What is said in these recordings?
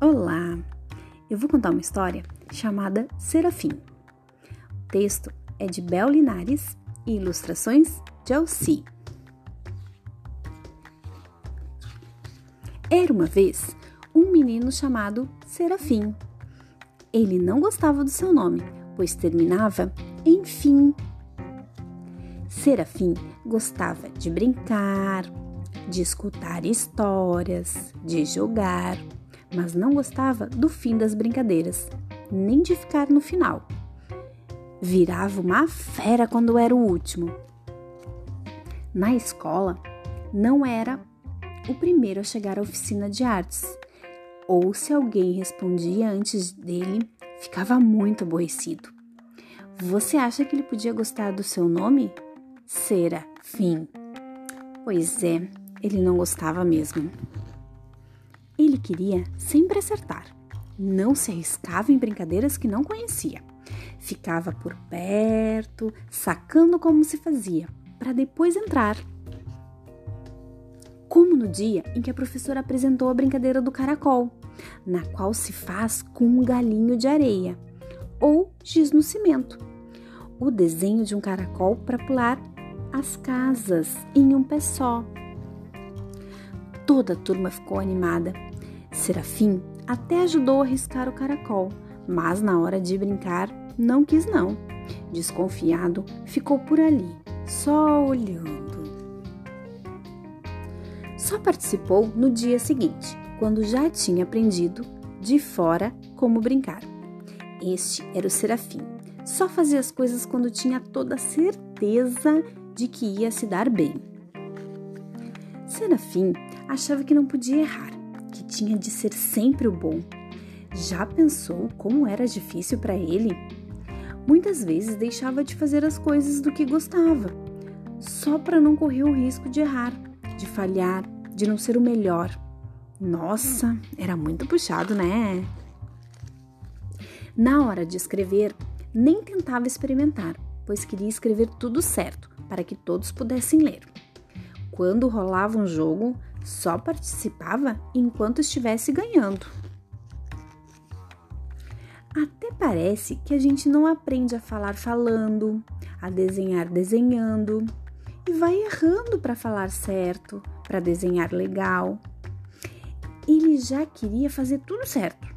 Olá! Eu vou contar uma história chamada Serafim. O texto é de Bel Linares e ilustrações de Alci. Era uma vez um menino chamado Serafim. Ele não gostava do seu nome, pois terminava em fim. Serafim gostava de brincar, de escutar histórias, de jogar, mas não gostava do fim das brincadeiras, nem de ficar no final. Virava uma fera quando era o último. Na escola, não era o primeiro a chegar à oficina de artes, ou se alguém respondia antes dele, ficava muito aborrecido. Você acha que ele podia gostar do seu nome? Serafim. Pois é, ele não gostava mesmo. Queria sempre acertar. Não se arriscava em brincadeiras que não conhecia. Ficava por perto, sacando como se fazia, para depois entrar. Como no dia em que a professora apresentou a brincadeira do caracol, na qual se faz com um galinho de areia ou giz no cimento. O desenho de um caracol para pular as casas em um pé só. Toda a turma ficou animada. Serafim até ajudou a riscar o caracol, mas na hora de brincar não quis não. Desconfiado, ficou por ali, só olhando. Só participou no dia seguinte, quando já tinha aprendido de fora como brincar. Este era o Serafim. Só fazia as coisas quando tinha toda a certeza de que ia se dar bem. Serafim achava que não podia errar, que tinha de ser sempre o bom. Já pensou como era difícil para ele? Muitas vezes deixava de fazer as coisas do que gostava, só para não correr o risco de errar, de falhar, de não ser o melhor. Nossa, era muito puxado, né? Na hora de escrever, nem tentava experimentar, pois queria escrever tudo certo para que todos pudessem ler. Quando rolava um jogo, só participava enquanto estivesse ganhando. Até parece que a gente não aprende a falar falando, a desenhar desenhando e vai errando para falar certo, para desenhar legal. Ele já queria fazer tudo certo.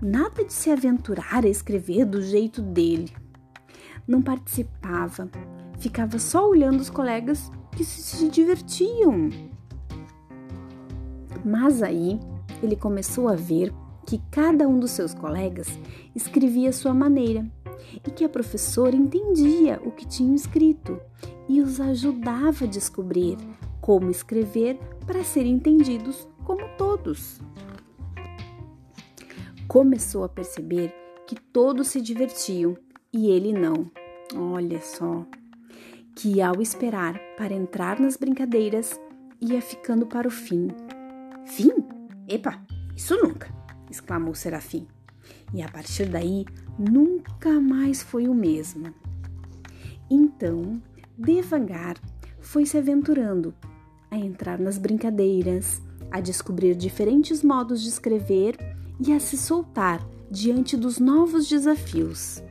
Nada de se aventurar a escrever do jeito dele. Não participava, ficava só olhando os colegas que se divertiam. Mas aí ele começou a ver que cada um dos seus colegas escrevia à sua maneira e que a professora entendia o que tinham escrito e os ajudava a descobrir como escrever para serem entendidos como todos. Começou a perceber que todos se divertiam e ele não. Olha só, que ao esperar para entrar nas brincadeiras ia ficando para o fim. Fim? Epa, isso nunca! exclamou Serafim. E a partir daí nunca mais foi o mesmo. Então, devagar, foi se aventurando a entrar nas brincadeiras, a descobrir diferentes modos de escrever e a se soltar diante dos novos desafios.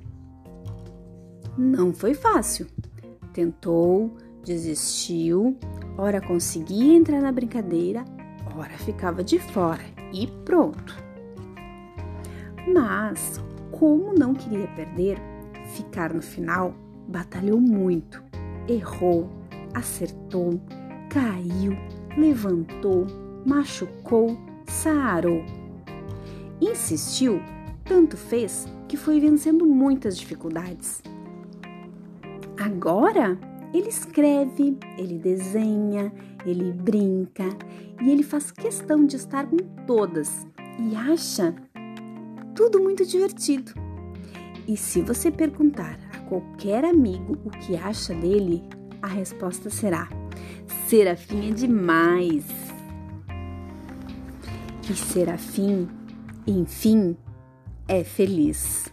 Não foi fácil. Tentou, desistiu, ora conseguia entrar na brincadeira, ora ficava de fora e pronto. Mas, como não queria perder, ficar no final, batalhou muito, errou, acertou, caiu, levantou, machucou, sarou. Insistiu, tanto fez que foi vencendo muitas dificuldades. Agora ele escreve, ele desenha, ele brinca e ele faz questão de estar com todas e acha tudo muito divertido. E se você perguntar a qualquer amigo o que acha dele, a resposta será: Serafim é demais. E Serafim, enfim, é feliz.